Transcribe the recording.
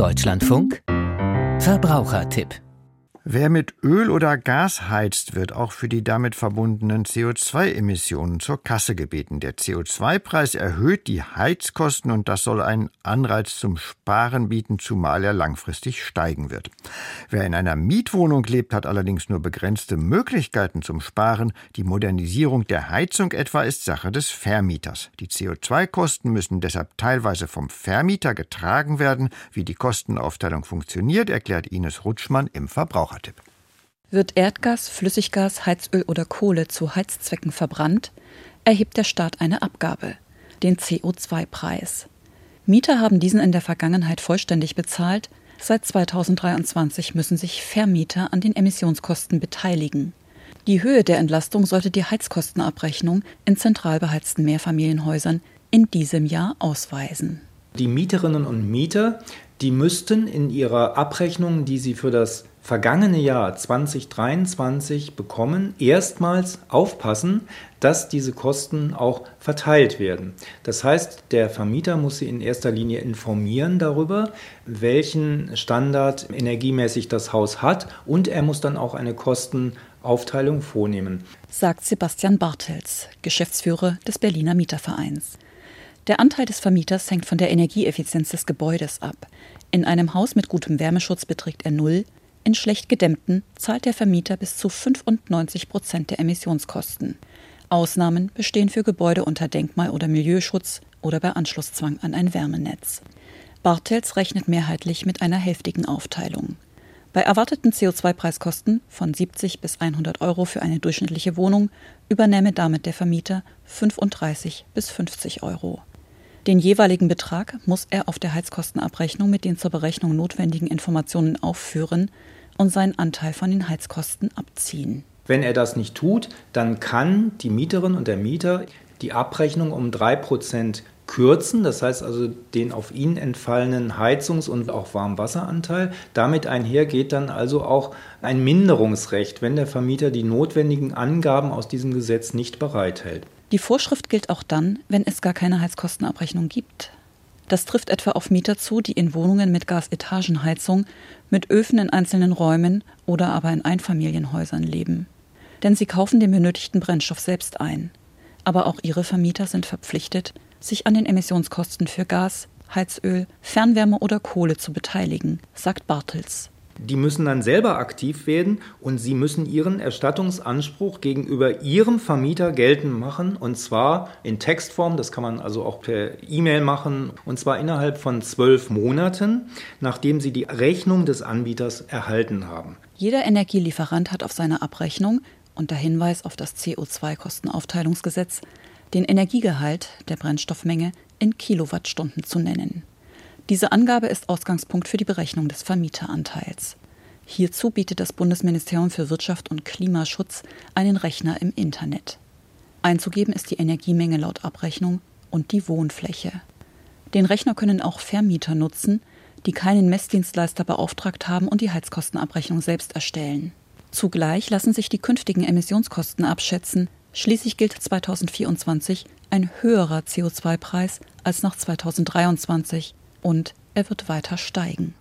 Deutschlandfunk. Verbrauchertipp Wer mit Öl oder Gas heizt, wird auch für die damit verbundenen CO2-Emissionen zur Kasse gebeten. Der CO2-Preis erhöht die Heizkosten und das soll einen Anreiz zum Sparen bieten, zumal er langfristig steigen wird. Wer in einer Mietwohnung lebt, hat allerdings nur begrenzte Möglichkeiten zum Sparen. Die Modernisierung der Heizung etwa ist Sache des Vermieters. Die CO2-Kosten müssen deshalb teilweise vom Vermieter getragen werden. Wie die Kostenaufteilung funktioniert, erklärt Ines Rutschmann im Verbraucher. Verbrauchertipp. Wird Erdgas, Flüssiggas, Heizöl oder Kohle zu Heizzwecken verbrannt, erhebt der Staat eine Abgabe, den CO2-Preis. Mieter haben diesen in der Vergangenheit vollständig bezahlt, seit 2023 müssen sich Vermieter an den Emissionskosten beteiligen. Die Höhe der Entlastung sollte die Heizkostenabrechnung in zentral beheizten Mehrfamilienhäusern in diesem Jahr ausweisen. Die Mieterinnen und Mieter, die müssten in ihrer Abrechnung, die sie für das vergangene Jahr 2023 bekommen, erstmals aufpassen, dass diese Kosten auch verteilt werden. Das heißt, der Vermieter muss sie in erster Linie informieren darüber, welchen Standard energiemäßig das Haus hat und er muss dann auch eine Kostenaufteilung vornehmen. Sagt Sebastian Bartels, Geschäftsführer des Berliner Mietervereins. Der Anteil des Vermieters hängt von der Energieeffizienz des Gebäudes ab. In einem Haus mit gutem Wärmeschutz beträgt er null, in schlecht gedämmten zahlt der Vermieter bis zu 95 Prozent der Emissionskosten. Ausnahmen bestehen für Gebäude unter Denkmal- oder Milieuschutz oder bei Anschlusszwang an ein Wärmenetz. Bartels rechnet mehrheitlich mit einer hälftigen Aufteilung. Bei erwarteten CO2-Preiskosten von 70 bis 100 Euro für eine durchschnittliche Wohnung übernehme damit der Vermieter 35 bis 50 Euro. Den jeweiligen Betrag muss er auf der Heizkostenabrechnung mit den zur Berechnung notwendigen Informationen aufführen und seinen Anteil von den Heizkosten abziehen. Wenn er das nicht tut, dann kann die Mieterin und der Mieter die Abrechnung um 3% kürzen, das heißt also den auf ihn entfallenen Heizungs- und auch Warmwasseranteil. Damit einher geht dann also auch ein Minderungsrecht, wenn der Vermieter die notwendigen Angaben aus diesem Gesetz nicht bereithält. Die Vorschrift gilt auch dann, wenn es gar keine Heizkostenabrechnung gibt. Das trifft etwa auf Mieter zu, die in Wohnungen mit Gasetagenheizung, mit Öfen in einzelnen Räumen oder aber in Einfamilienhäusern leben. Denn sie kaufen den benötigten Brennstoff selbst ein. Aber auch ihre Vermieter sind verpflichtet, sich an den Emissionskosten für Gas, Heizöl, Fernwärme oder Kohle zu beteiligen, sagt Bartels. Die müssen dann selber aktiv werden und sie müssen ihren Erstattungsanspruch gegenüber ihrem Vermieter geltend machen und zwar in Textform, das kann man also auch per E-Mail machen und zwar innerhalb von zwölf Monaten, nachdem sie die Rechnung des Anbieters erhalten haben. Jeder Energielieferant hat auf seiner Abrechnung unter Hinweis auf das CO2-Kostenaufteilungsgesetz den Energiegehalt der Brennstoffmenge in Kilowattstunden zu nennen. Diese Angabe ist Ausgangspunkt für die Berechnung des Vermieteranteils. Hierzu bietet das Bundesministerium für Wirtschaft und Klimaschutz einen Rechner im Internet. Einzugeben ist die Energiemenge laut Abrechnung und die Wohnfläche. Den Rechner können auch Vermieter nutzen, die keinen Messdienstleister beauftragt haben und die Heizkostenabrechnung selbst erstellen. Zugleich lassen sich die künftigen Emissionskosten abschätzen. Schließlich gilt 2024 ein höherer CO2-Preis als nach 2023 und er wird weiter steigen.